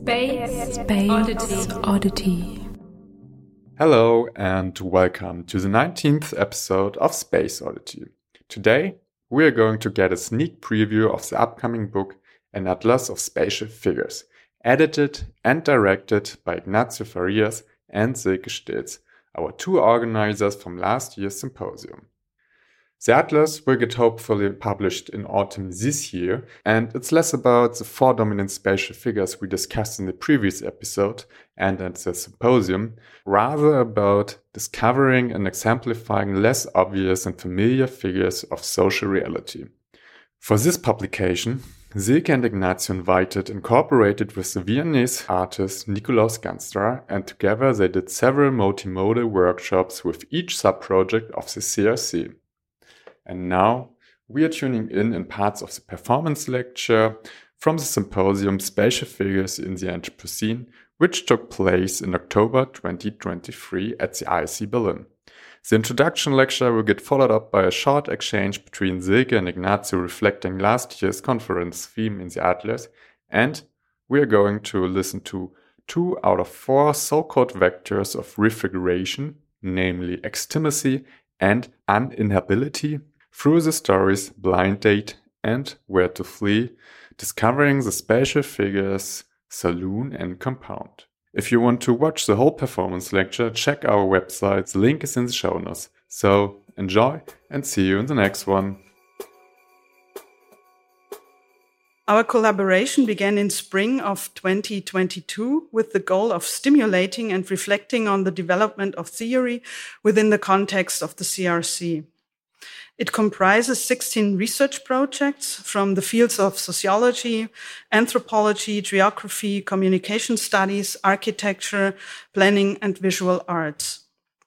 Space, Space Oddity. Oddity. Hello and welcome to the 19th episode of Space Oddity. Today we are going to get a sneak preview of the upcoming book An Atlas of Spatial Figures, edited and directed by Ignacio Farias and Silke Steets, our two organizers from last year's symposium. The Atlas will get hopefully published in autumn this year, and it's less about the four dominant spatial figures we discussed in the previous episode and at the symposium, rather about discovering and exemplifying less obvious and familiar figures of social reality. For this publication, Silke and Ignacio invited incorporated with the Viennese artist Nikolaus Gansterer, and together they did several multimodal workshops with each sub-project of the CRC. And now we are tuning in in parts of the performance lecture from the symposium Spatial Figures in the Anthropocene, which took place in October 2023 at the ICI Berlin. The introduction lecture will get followed up by a short exchange between Silke and Ignacio reflecting last year's conference theme in the Atlas, and we are going to listen to two out of four so-called vectors of refiguration, namely extimacy and uninhabitability, through the stories Blind Date and Where to Flee, discovering the spatial figures Saloon and Compound. If you want to watch the whole performance lecture, check our website. The link is in the show notes. So enjoy and see you in the next one. Our collaboration began in spring of 2022 with the goal of stimulating and reflecting on the development of theory within the context of the CRC. It comprises 16 research projects from the fields of sociology, anthropology, geography, communication studies, architecture, planning, and visual arts.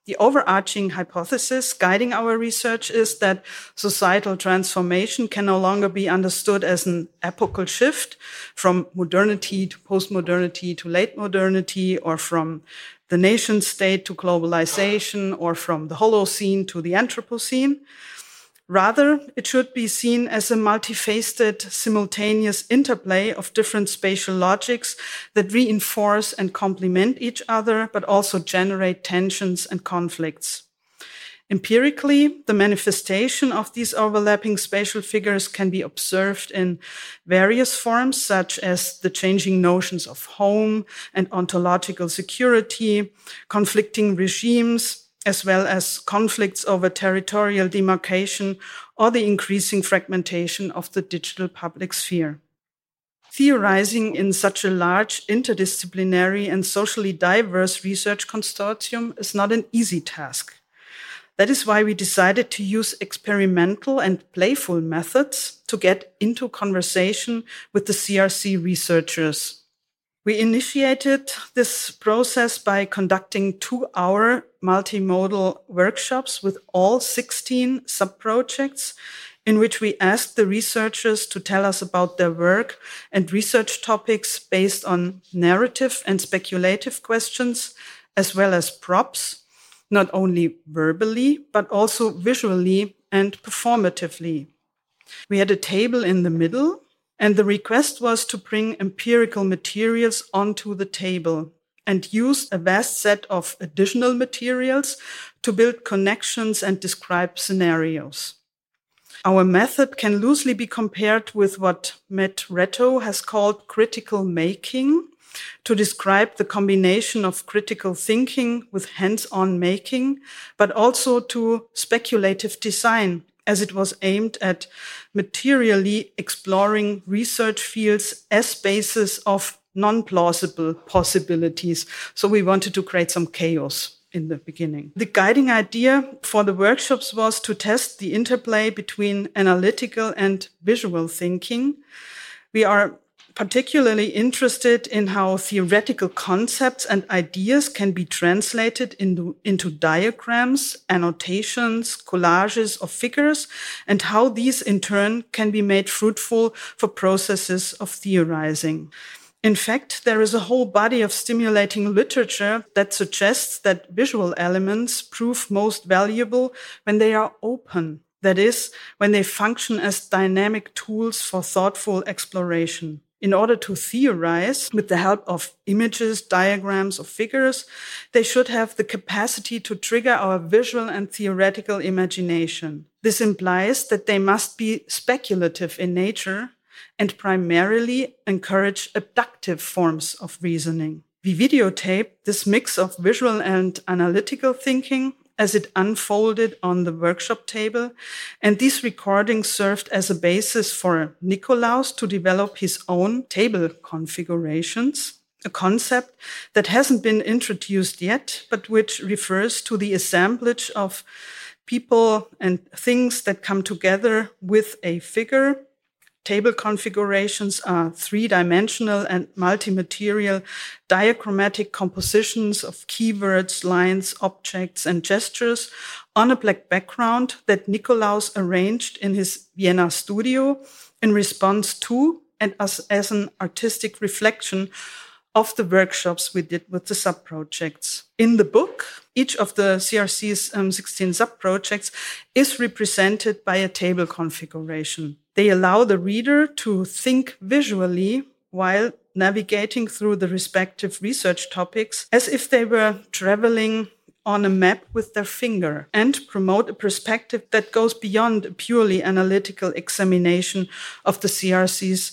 The overarching hypothesis guiding our research is that societal transformation can no longer be understood as an epochal shift from modernity to postmodernity to late modernity or from the nation state to globalization or from the Holocene to the Anthropocene Rather, it should be seen as a multifaceted, simultaneous interplay of different spatial logics that reinforce and complement each other, but also generate tensions and conflicts. Empirically, the manifestation of these overlapping spatial figures can be observed in various forms, such as the changing notions of home and ontological security, conflicting regimes, as well as conflicts over territorial demarcation or the increasing fragmentation of the digital public sphere. Theorizing in such a large, interdisciplinary, and socially diverse research consortium is not an easy task. That is why we decided to use experimental and playful methods to get into conversation with the CRC researchers we initiated this process by conducting two hour multimodal workshops with all 16 sub-projects in which we asked the researchers to tell us about their work and research topics based on narrative and speculative questions, as well as props, not only verbally, but also visually and performatively. We had a table in the middle and the request was to bring empirical materials onto the table and use a vast set of additional materials to build connections and describe scenarios. Our method can loosely be compared with what Matt Ratto has called critical making to describe the combination of critical thinking with hands-on making, but also to speculative design as it was aimed at materially exploring research fields as basis of non-plausible possibilities. So we wanted to create some chaos in the beginning. The guiding idea for the workshops was to test the interplay between analytical and visual thinking. We are particularly interested in how theoretical concepts and ideas can be translated into, into diagrams, annotations, collages of figures, and how these in turn can be made fruitful for processes of theorizing. In fact, there is a whole body of stimulating literature that suggests that visual elements prove most valuable when they are open. That is, when they function as dynamic tools for thoughtful exploration. In order to theorize with the help of images, diagrams, or figures, they should have the capacity to trigger our visual and theoretical imagination. This implies that they must be speculative in nature and primarily encourage abductive forms of reasoning. We videotape this mix of visual and analytical thinking as it unfolded on the workshop table. And these recordings served as a basis for Nikolaus to develop his own table configurations, a concept that hasn't been introduced yet, but which refers to the assemblage of people and things that come together with a figure table configurations are three-dimensional and multi-material diagrammatic compositions of keywords, lines, objects, and gestures on a black background that Nikolaus arranged in his Vienna studio in response to and as, as an artistic reflection of the workshops we did with the sub-projects. In the book, each of the CRC's um, 16 sub-projects is represented by a table configuration. They allow the reader to think visually while navigating through the respective research topics as if they were traveling on a map with their finger and promote a perspective that goes beyond a purely analytical examination of the CRC's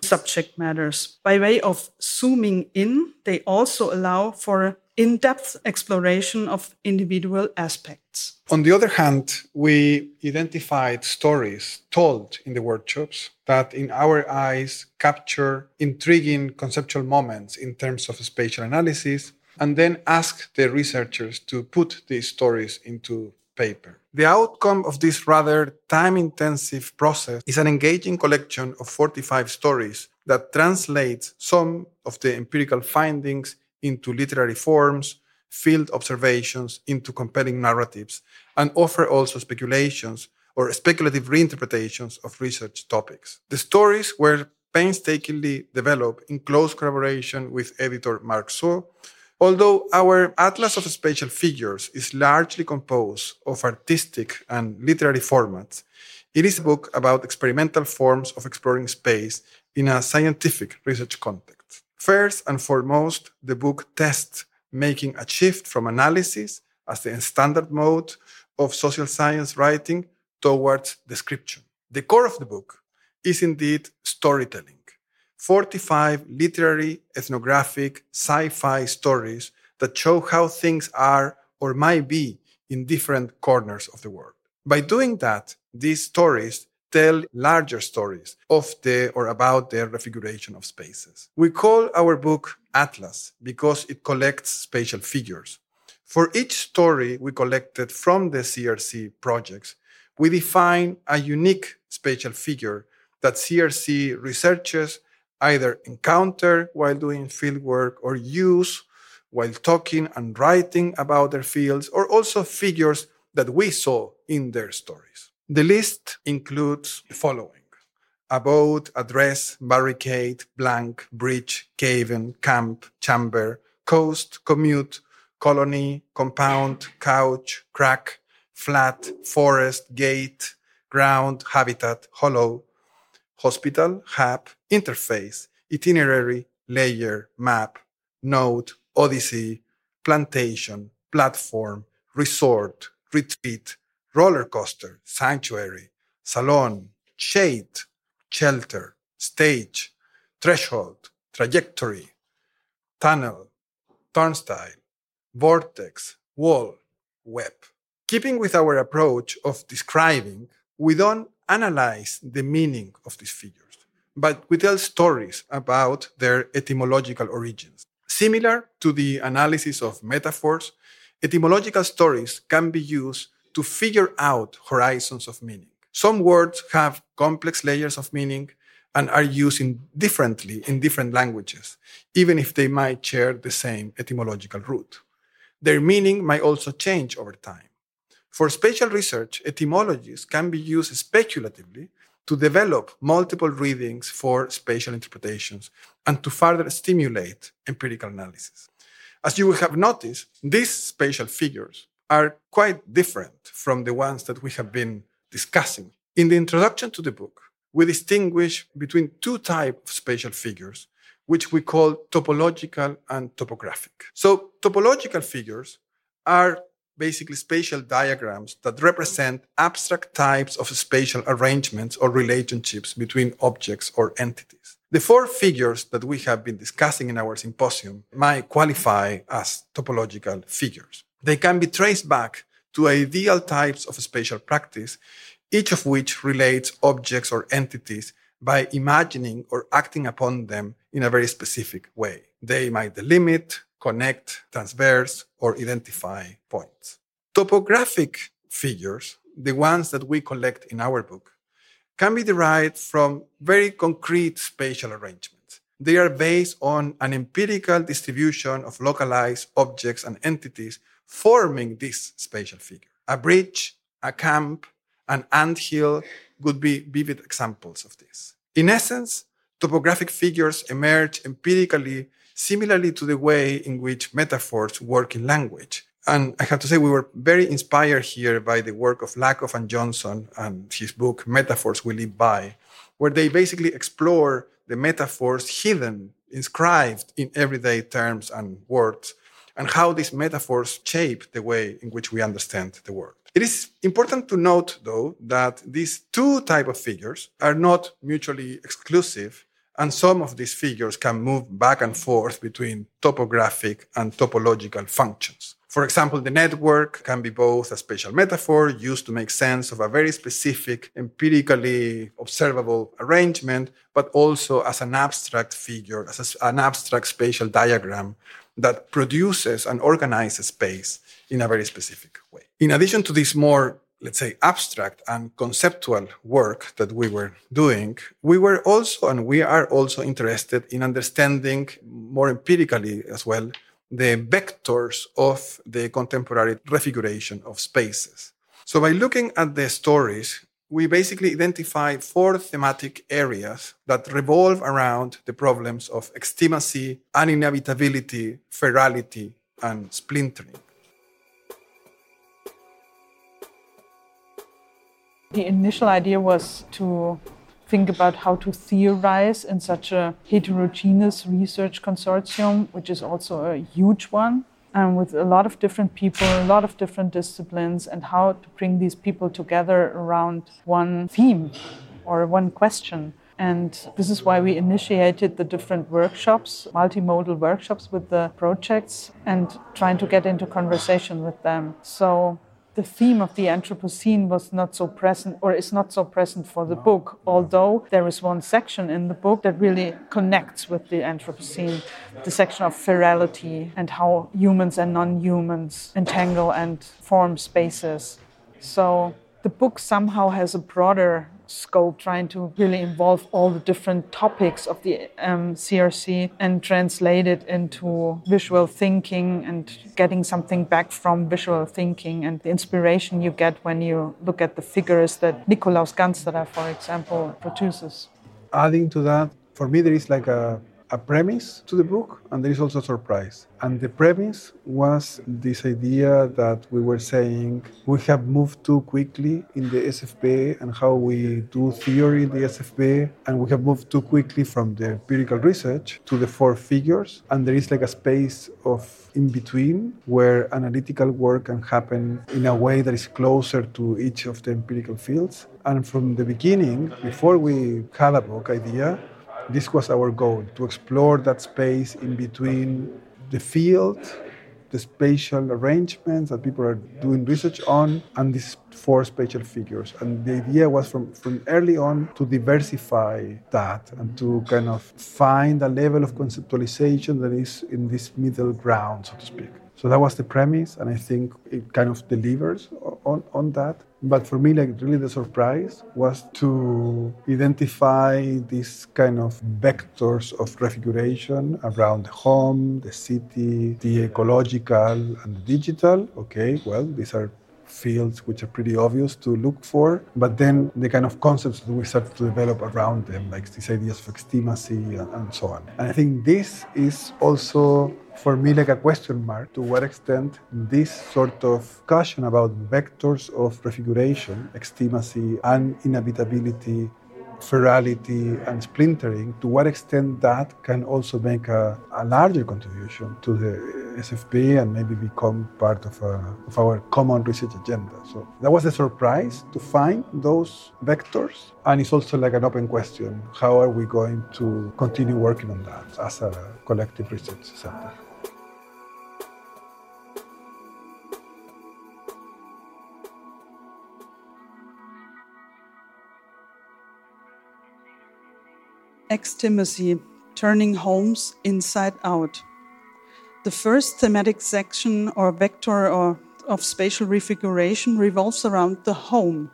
subject matters. By way of zooming in, they also allow for in depth exploration of individual aspects. On the other hand, we identified stories told in the workshops that, in our eyes, capture intriguing conceptual moments in terms of spatial analysis, and then ask the researchers to put these stories into paper. The outcome of this rather time intensive process is an engaging collection of 45 stories that translates some of the empirical findings into literary forms, field observations into compelling narratives, and offer also speculations or speculative reinterpretations of research topics. The stories were painstakingly developed in close collaboration with editor Mark So, Although our Atlas of Spatial Figures is largely composed of artistic and literary formats, it is a book about experimental forms of exploring space in a scientific research context. First and foremost, the book tests making a shift from analysis as the standard mode of social science writing towards description. The core of the book is indeed storytelling 45 literary, ethnographic, sci fi stories that show how things are or might be in different corners of the world. By doing that, these stories tell larger stories of the or about the refiguration of spaces. We call our book Atlas because it collects spatial figures. For each story we collected from the CRC projects, we define a unique spatial figure that CRC researchers either encounter while doing fieldwork or use while talking and writing about their fields, or also figures that we saw in their stories. The list includes the following. Abode, address, barricade, blank, bridge, caven, camp, chamber, coast, commute, colony, compound, couch, crack, flat, forest, gate, ground, habitat, hollow, hospital, hub, interface, itinerary, layer, map, node, odyssey, plantation, platform, resort, retreat, roller coaster, sanctuary, salon, shade, shelter, stage, threshold, trajectory, tunnel, turnstile, vortex, wall, web. Keeping with our approach of describing, we don't analyze the meaning of these figures, but we tell stories about their etymological origins. Similar to the analysis of metaphors, etymological stories can be used to figure out horizons of meaning. Some words have complex layers of meaning and are used in differently in different languages, even if they might share the same etymological root. Their meaning might also change over time. For spatial research, etymologies can be used speculatively to develop multiple readings for spatial interpretations and to further stimulate empirical analysis. As you will have noticed, these spatial figures are quite different from the ones that we have been discussing. In the introduction to the book, we distinguish between two types of spatial figures, which we call topological and topographic. So topological figures are basically spatial diagrams that represent abstract types of spatial arrangements or relationships between objects or entities. The four figures that we have been discussing in our symposium might qualify as topological figures. They can be traced back to ideal types of spatial practice, each of which relates objects or entities by imagining or acting upon them in a very specific way. They might delimit, connect, transverse, or identify points. Topographic figures, the ones that we collect in our book, can be derived from very concrete spatial arrangements. They are based on an empirical distribution of localized objects and entities forming this spatial figure. A bridge, a camp, an ant hill would be vivid examples of this. In essence, topographic figures emerge empirically similarly to the way in which metaphors work in language. And I have to say, we were very inspired here by the work of Lakoff and Johnson and his book, Metaphors We Live By, where they basically explore the metaphors hidden, inscribed in everyday terms and words, and how these metaphors shape the way in which we understand the world. It is important to note, though, that these two type of figures are not mutually exclusive, and some of these figures can move back and forth between topographic and topological functions. For example, the network can be both a spatial metaphor used to make sense of a very specific, empirically observable arrangement, but also as an abstract figure, as an abstract spatial diagram that produces and organizes space in a very specific way. In addition to this more let's say, abstract and conceptual work that we were doing, we were also, and we are also interested in understanding more empirically as well, the vectors of the contemporary refiguration of spaces. So by looking at the stories, we basically identify four thematic areas that revolve around the problems of extimacy, uninhabitability, ferality, and splintering. The initial idea was to think about how to theorize in such a heterogeneous research consortium, which is also a huge one, and with a lot of different people, a lot of different disciplines, and how to bring these people together around one theme or one question. And this is why we initiated the different workshops, multimodal workshops with the projects, and trying to get into conversation with them. So the theme of the Anthropocene was not so present or is not so present for the book, although there is one section in the book that really connects with the Anthropocene, the section of ferality and how humans and non humans entangle and form spaces. So the book somehow has a broader scope, trying to really involve all the different topics of the um, CRC and translate it into visual thinking and getting something back from visual thinking and the inspiration you get when you look at the figures that Nikolaus Gansterer, for example, produces. Adding to that, for me, there is like a a premise to the book and there is also a surprise. And the premise was this idea that we were saying we have moved too quickly in the SFB and how we do theory in the SFB, and we have moved too quickly from the empirical research to the four figures. And there is like a space of in between where analytical work can happen in a way that is closer to each of the empirical fields. And from the beginning, before we had a book idea, this was our goal to explore that space in between the field, the spatial arrangements that people are doing research on, and these four spatial figures. And the idea was from, from early on to diversify that and to kind of find a level of conceptualization that is in this middle ground, so to speak. So that was the premise, and I think it kind of delivers on, on that. But for me, like really the surprise was to identify these kind of vectors of refiguration around the home, the city, the ecological and the digital. Okay, well, these are fields which are pretty obvious to look for, but then the kind of concepts that we start to develop around them, like these ideas of extimacy and, and so on. And I think this is also for me like a question mark to what extent this sort of discussion about vectors of refiguration, extimacy, and inhabitability ferality and splintering, to what extent that can also make a, a larger contribution to the SFB and maybe become part of, a, of our common research agenda. So that was a surprise to find those vectors. And it's also like an open question how are we going to continue working on that as a collective research center? Extimacy, turning homes inside out. The first thematic section or vector or of spatial refiguration revolves around the home.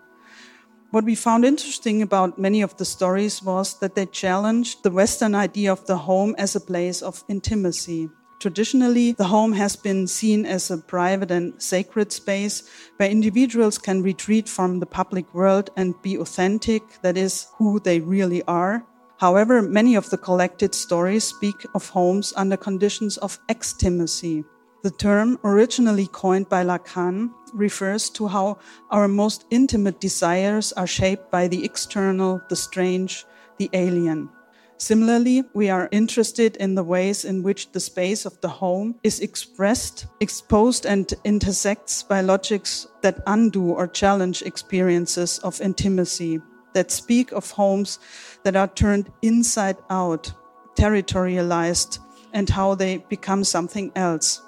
What we found interesting about many of the stories was that they challenged the Western idea of the home as a place of intimacy. Traditionally, the home has been seen as a private and sacred space where individuals can retreat from the public world and be authentic, that is, who they really are, However, many of the collected stories speak of homes under conditions of extimacy. The term, originally coined by Lacan, refers to how our most intimate desires are shaped by the external, the strange, the alien. Similarly, we are interested in the ways in which the space of the home is expressed, exposed, and intersects by logics that undo or challenge experiences of intimacy, that speak of homes that are turned inside out, territorialized, and how they become something else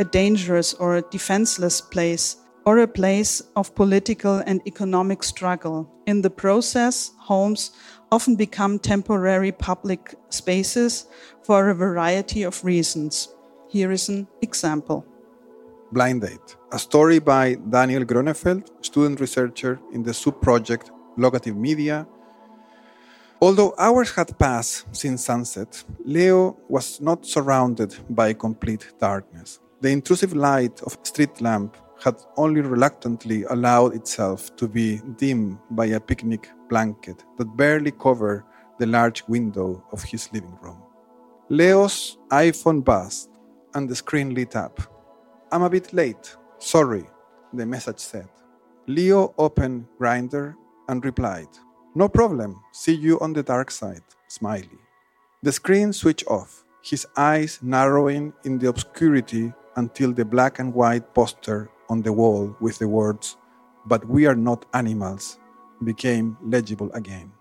a dangerous or a defenseless place, or a place of political and economic struggle. In the process, homes often become temporary public spaces for a variety of reasons. Here is an example. Blind Date, a story by Daniel Grönefeld, student researcher in the sub project Locative Media. Although hours had passed since sunset, Leo was not surrounded by complete darkness. The intrusive light of a street lamp had only reluctantly allowed itself to be dimmed by a picnic blanket that barely covered the large window of his living room. Leo's iPhone buzzed and the screen lit up. I'm a bit late. Sorry, the message said. Leo opened Grindr and replied, No problem, see you on the dark side, smiley. The screen switched off, his eyes narrowing in the obscurity until the black and white poster on the wall with the words, But we are not animals, became legible again.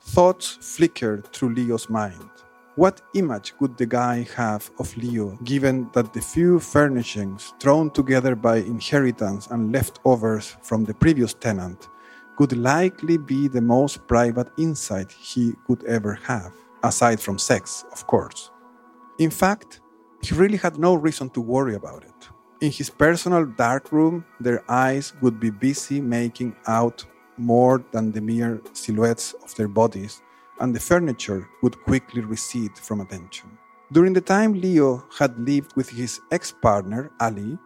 Thoughts flickered through Leo's mind. What image would the guy have of Leo given that the few furnishings thrown together by inheritance and leftovers from the previous tenant could likely be the most private insight he could ever have, aside from sex, of course. In fact, he really had no reason to worry about it. In his personal dark room, their eyes would be busy making out more than the mere silhouettes of their bodies, and the furniture would quickly recede from attention. During the time Leo had lived with his ex partner, Ali,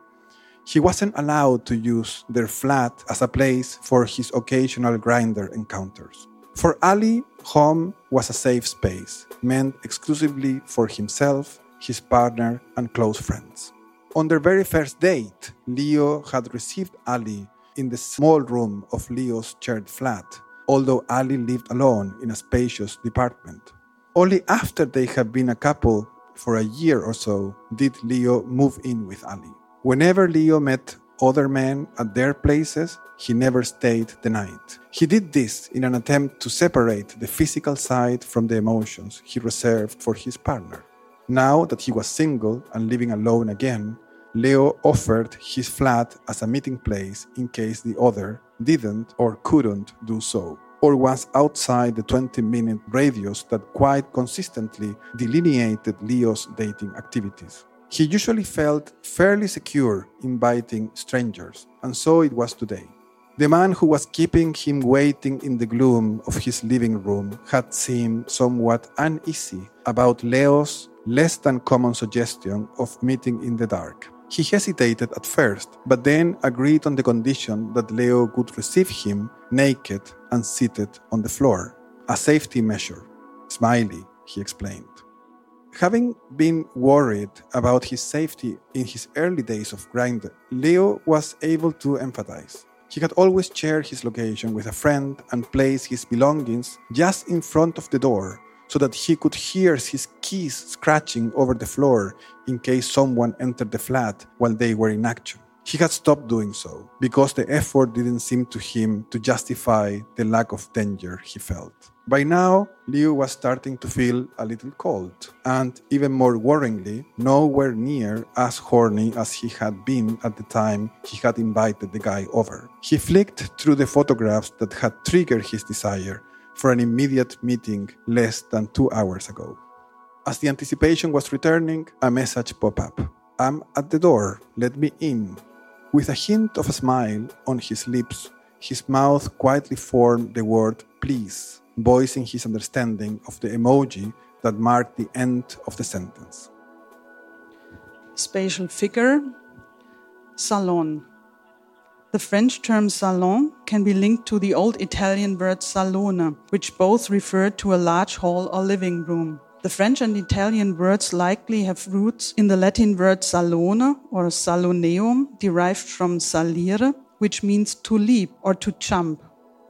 he wasn't allowed to use their flat as a place for his occasional Grindr encounters. For Ali, home was a safe space, meant exclusively for himself, his partner, and close friends. On their very first date, Leo had received Ali in the small room of Leo's shared flat, although Ali lived alone in a spacious department. Only after they had been a couple for a year or so did Leo move in with Ali. Whenever Leo met other men at their places, he never stayed the night. He did this in an attempt to separate the physical side from the emotions he reserved for his partner. Now that he was single and living alone again, Leo offered his flat as a meeting place in case the other didn't or couldn't do so, or was outside the 20 minute radius that quite consistently delineated Leo's dating activities. He usually felt fairly secure inviting strangers, and so it was today. The man who was keeping him waiting in the gloom of his living room had seemed somewhat uneasy about Leo's less than common suggestion of meeting in the dark. He hesitated at first, but then agreed on the condition that Leo could receive him naked and seated on the floor, a safety measure. Smiley, he explained. Having been worried about his safety in his early days of Grindr, Leo was able to empathize. He had always shared his location with a friend and placed his belongings just in front of the door so that he could hear his keys scratching over the floor in case someone entered the flat while they were in action. He had stopped doing so because the effort didn't seem to him to justify the lack of danger he felt. By now, Leo was starting to feel a little cold, and even more worryingly, nowhere near as horny as he had been at the time he had invited the guy over. He flicked through the photographs that had triggered his desire for an immediate meeting less than two hours ago. As the anticipation was returning, a message popped up. I'm at the door, let me in. With a hint of a smile on his lips, his mouth quietly formed the word please voicing his understanding of the emoji that marked the end of the sentence. Spatial figure salon. The French term salon can be linked to the old Italian word salone, which both refer to a large hall or living room. The French and Italian words likely have roots in the Latin word salone or saloneum, derived from salire, which means to leap or to jump.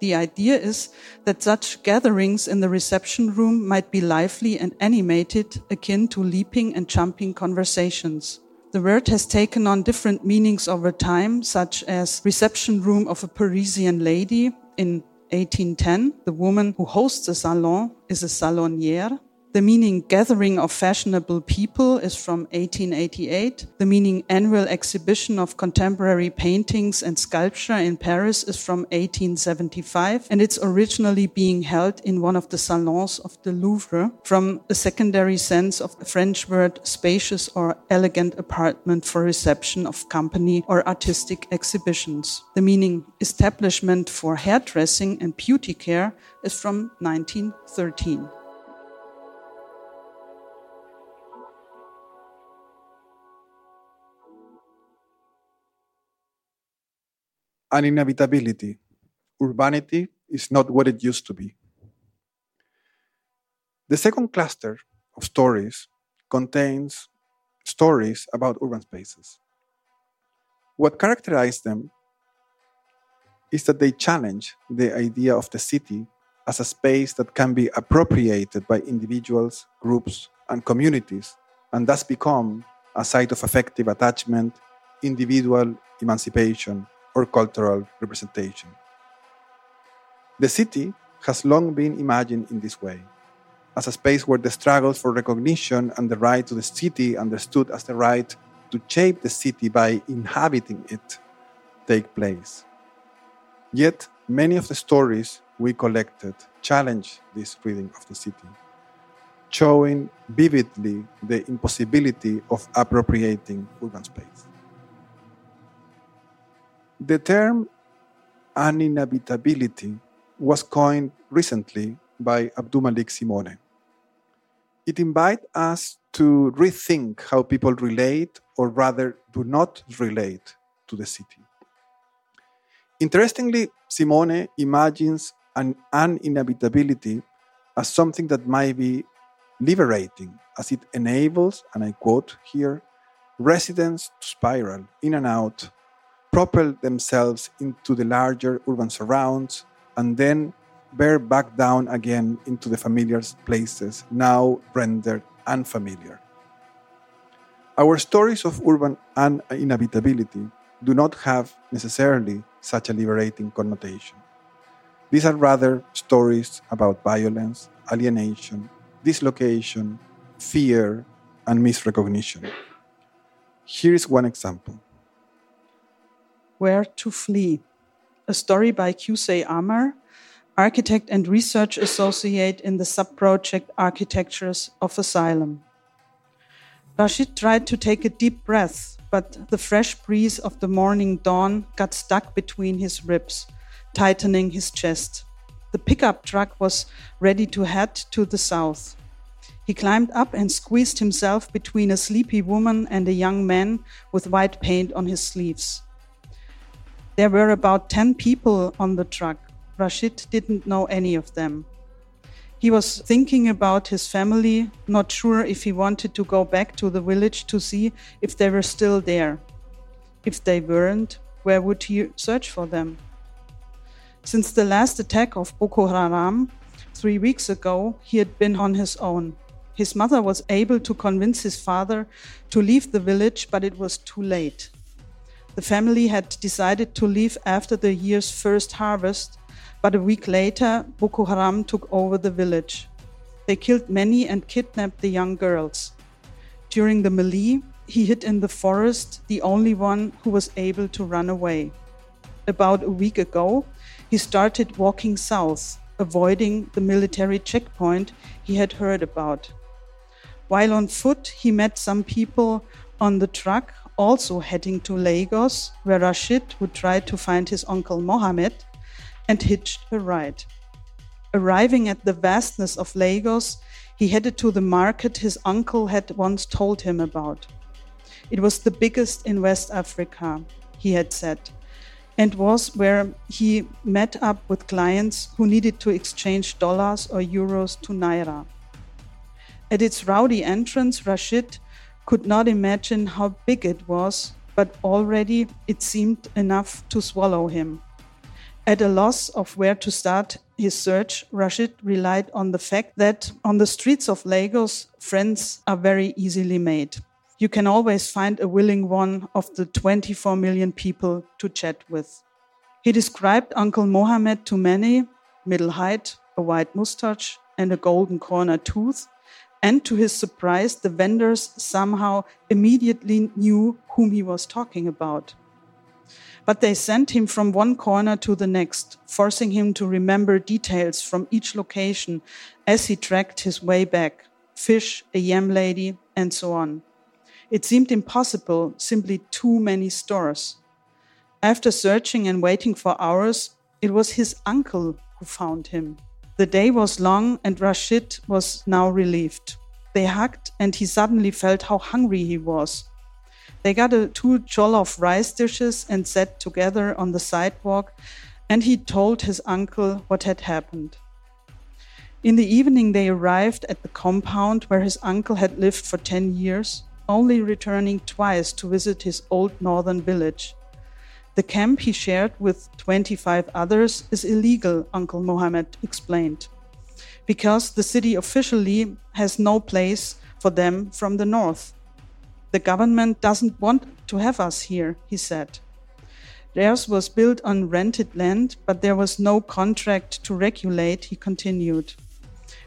The idea is that such gatherings in the reception room might be lively and animated, akin to leaping and jumping conversations. The word has taken on different meanings over time, such as reception room of a Parisian lady in 1810. The woman who hosts a salon is a salonière. The meaning gathering of fashionable people is from 1888. The meaning annual exhibition of contemporary paintings and sculpture in Paris is from 1875. And it's originally being held in one of the salons of the Louvre from a secondary sense of the French word spacious or elegant apartment for reception of company or artistic exhibitions. The meaning establishment for hairdressing and beauty care is from 1913. Uninhabitability. Urbanity is not what it used to be. The second cluster of stories contains stories about urban spaces. What characterizes them is that they challenge the idea of the city as a space that can be appropriated by individuals, groups, and communities, and thus become a site of affective attachment, individual emancipation, or cultural representation. The city has long been imagined in this way, as a space where the struggles for recognition and the right to the city, understood as the right to shape the city by inhabiting it, take place. Yet, many of the stories we collected challenge this reading of the city, showing vividly the impossibility of appropriating urban space. The term uninhabitability was coined recently by AbdouMaliq Simone. It invites us to rethink how people relate, or rather, do not relate to the city. Interestingly, Simone imagines an uninhabitability as something that might be liberating, as it enables, and I quote here, residents to spiral in and out propel themselves into the larger urban surrounds, and then bear back down again into the familiar places now rendered unfamiliar. Our stories of urban uninhabitability do not have necessarily such a liberating connotation. These are rather stories about violence, alienation, dislocation, fear, and misrecognition. Here is one example. Where to Flee, a story by Qusay Amar, architect and research associate in the subproject Architectures of Asylum. Rashid tried to take a deep breath, but the fresh breeze of the morning dawn got stuck between his ribs, tightening his chest. The pickup truck was ready to head to the south. He climbed up and squeezed himself between a sleepy woman and a young man with white paint on his sleeves. There were about 10 people on the truck. Rashid didn't know any of them. He was thinking about his family, not sure if he wanted to go back to the village to see if they were still there. If they weren't, where would he search for them? Since the last attack of Boko Haram three weeks ago, he had been on his own. His mother was able to convince his father to leave the village, but it was too late. The family had decided to leave after the year's first harvest, but a week later, Boko Haram took over the village. They killed many and kidnapped the young girls. During the melee, he hid in the forest, the only one who was able to run away. About a week ago, he started walking south, avoiding the military checkpoint he had heard about. While on foot, he met some people on the truck also heading to Lagos, where Rashid would try to find his uncle Mohammed and hitched a ride. Arriving at the vastness of Lagos, he headed to the market his uncle had once told him about. It was the biggest in West Africa, he had said, and was where he met up with clients who needed to exchange dollars or euros to naira. At its rowdy entrance, Rashid could not imagine how big it was, but already it seemed enough to swallow him. At a loss of where to start his search, Rashid relied on the fact that on the streets of Lagos, friends are very easily made. You can always find a willing one of the 24 million people to chat with. He described Uncle Mohammed to many middle height, a white mustache, and a golden corner tooth. And to his surprise, the vendors somehow immediately knew whom he was talking about. But they sent him from one corner to the next, forcing him to remember details from each location as he tracked his way back fish, a yam lady, and so on. It seemed impossible, simply too many stores. After searching and waiting for hours, it was his uncle who found him. The day was long, and Rashid was now relieved. They hugged, and he suddenly felt how hungry he was. They got a two jollof rice dishes and sat together on the sidewalk, and he told his uncle what had happened. In the evening, they arrived at the compound where his uncle had lived for 10 years, only returning twice to visit his old northern village. The camp he shared with 25 others is illegal, Uncle Mohammed explained, because the city officially has no place for them from the north. The government doesn't want to have us here, he said. Theirs was built on rented land, but there was no contract to regulate, he continued.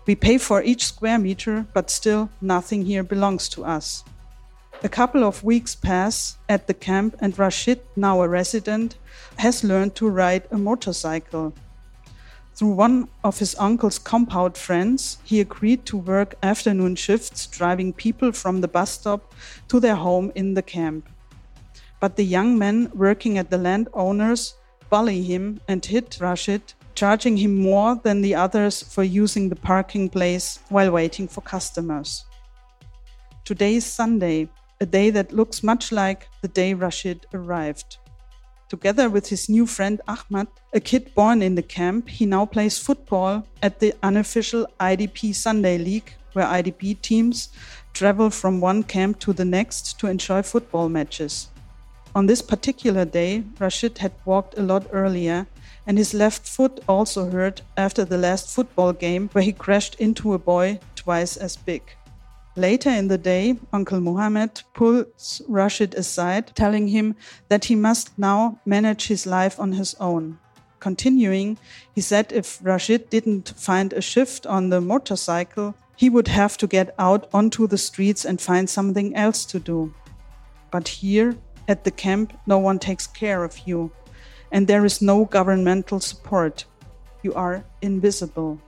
We pay for each square meter, but still nothing here belongs to us. A couple of weeks pass at the camp, and Rashid, now a resident, has learned to ride a motorcycle. Through one of his uncle's compound friends, he agreed to work afternoon shifts driving people from the bus stop to their home in the camp. But the young men working at the landowners bully him and hit Rashid, charging him more than the others for using the parking place while waiting for customers. Today is Sunday, a day that looks much like the day Rashid arrived. Together with his new friend Ahmad, a kid born in the camp, he now plays football at the unofficial IDP Sunday League, where IDP teams travel from one camp to the next to enjoy football matches. On this particular day, Rashid had walked a lot earlier, and his left foot also hurt after the last football game where he crashed into a boy twice as big. Later in the day, Uncle Muhammad pulls Rashid aside, telling him that he must now manage his life on his own. Continuing, he said if Rashid didn't find a shift on the motorcycle, he would have to get out onto the streets and find something else to do. But here, at the camp, no one takes care of you, and there is no governmental support. You are invisible.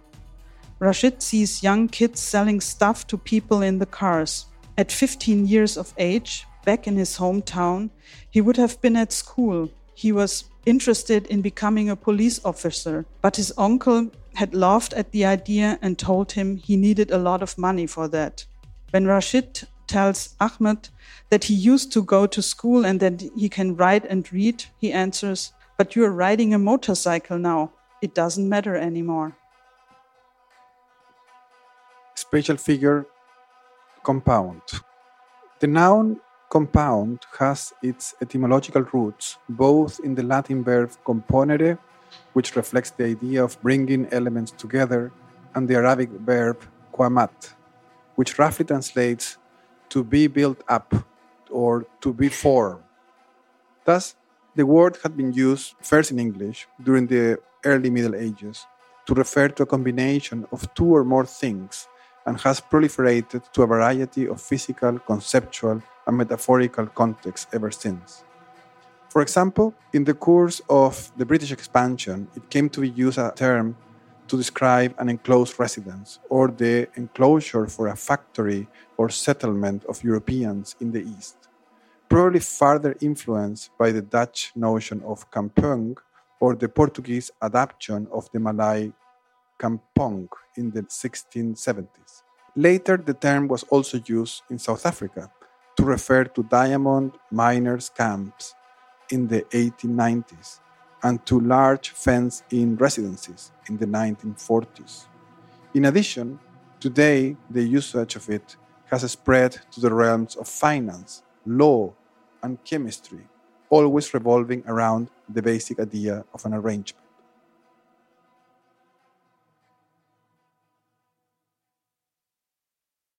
Rashid sees young kids selling stuff to people in the cars. At 15 years of age, back in his hometown, he would have been at school. He was interested in becoming a police officer, but his uncle had laughed at the idea and told him he needed a lot of money for that. When Rashid tells Ahmed that he used to go to school and that he can write and read, he answers, But you're riding a motorcycle now. It doesn't matter anymore spatial figure compound. The noun compound has its etymological roots both in the Latin verb componere, which reflects the idea of bringing elements together, and the Arabic verb qamat, which roughly translates to be built up or to be formed. Thus, the word had been used first in English during the early Middle Ages to refer to a combination of two or more things and has proliferated to a variety of physical, conceptual, and metaphorical contexts ever since. For example, in the course of the British expansion, it came to be used as a term to describe an enclosed residence or the enclosure for a factory or settlement of Europeans in the East, probably further influenced by the Dutch notion of kampung or the Portuguese adaptation of the Malay kampong in the 1670s. Later, the term was also used in South Africa to refer to diamond miners' camps in the 1890s and to large fence in residences in the 1940s. In addition, today the usage of it has spread to the realms of finance, law, and chemistry, always revolving around the basic idea of an arrangement.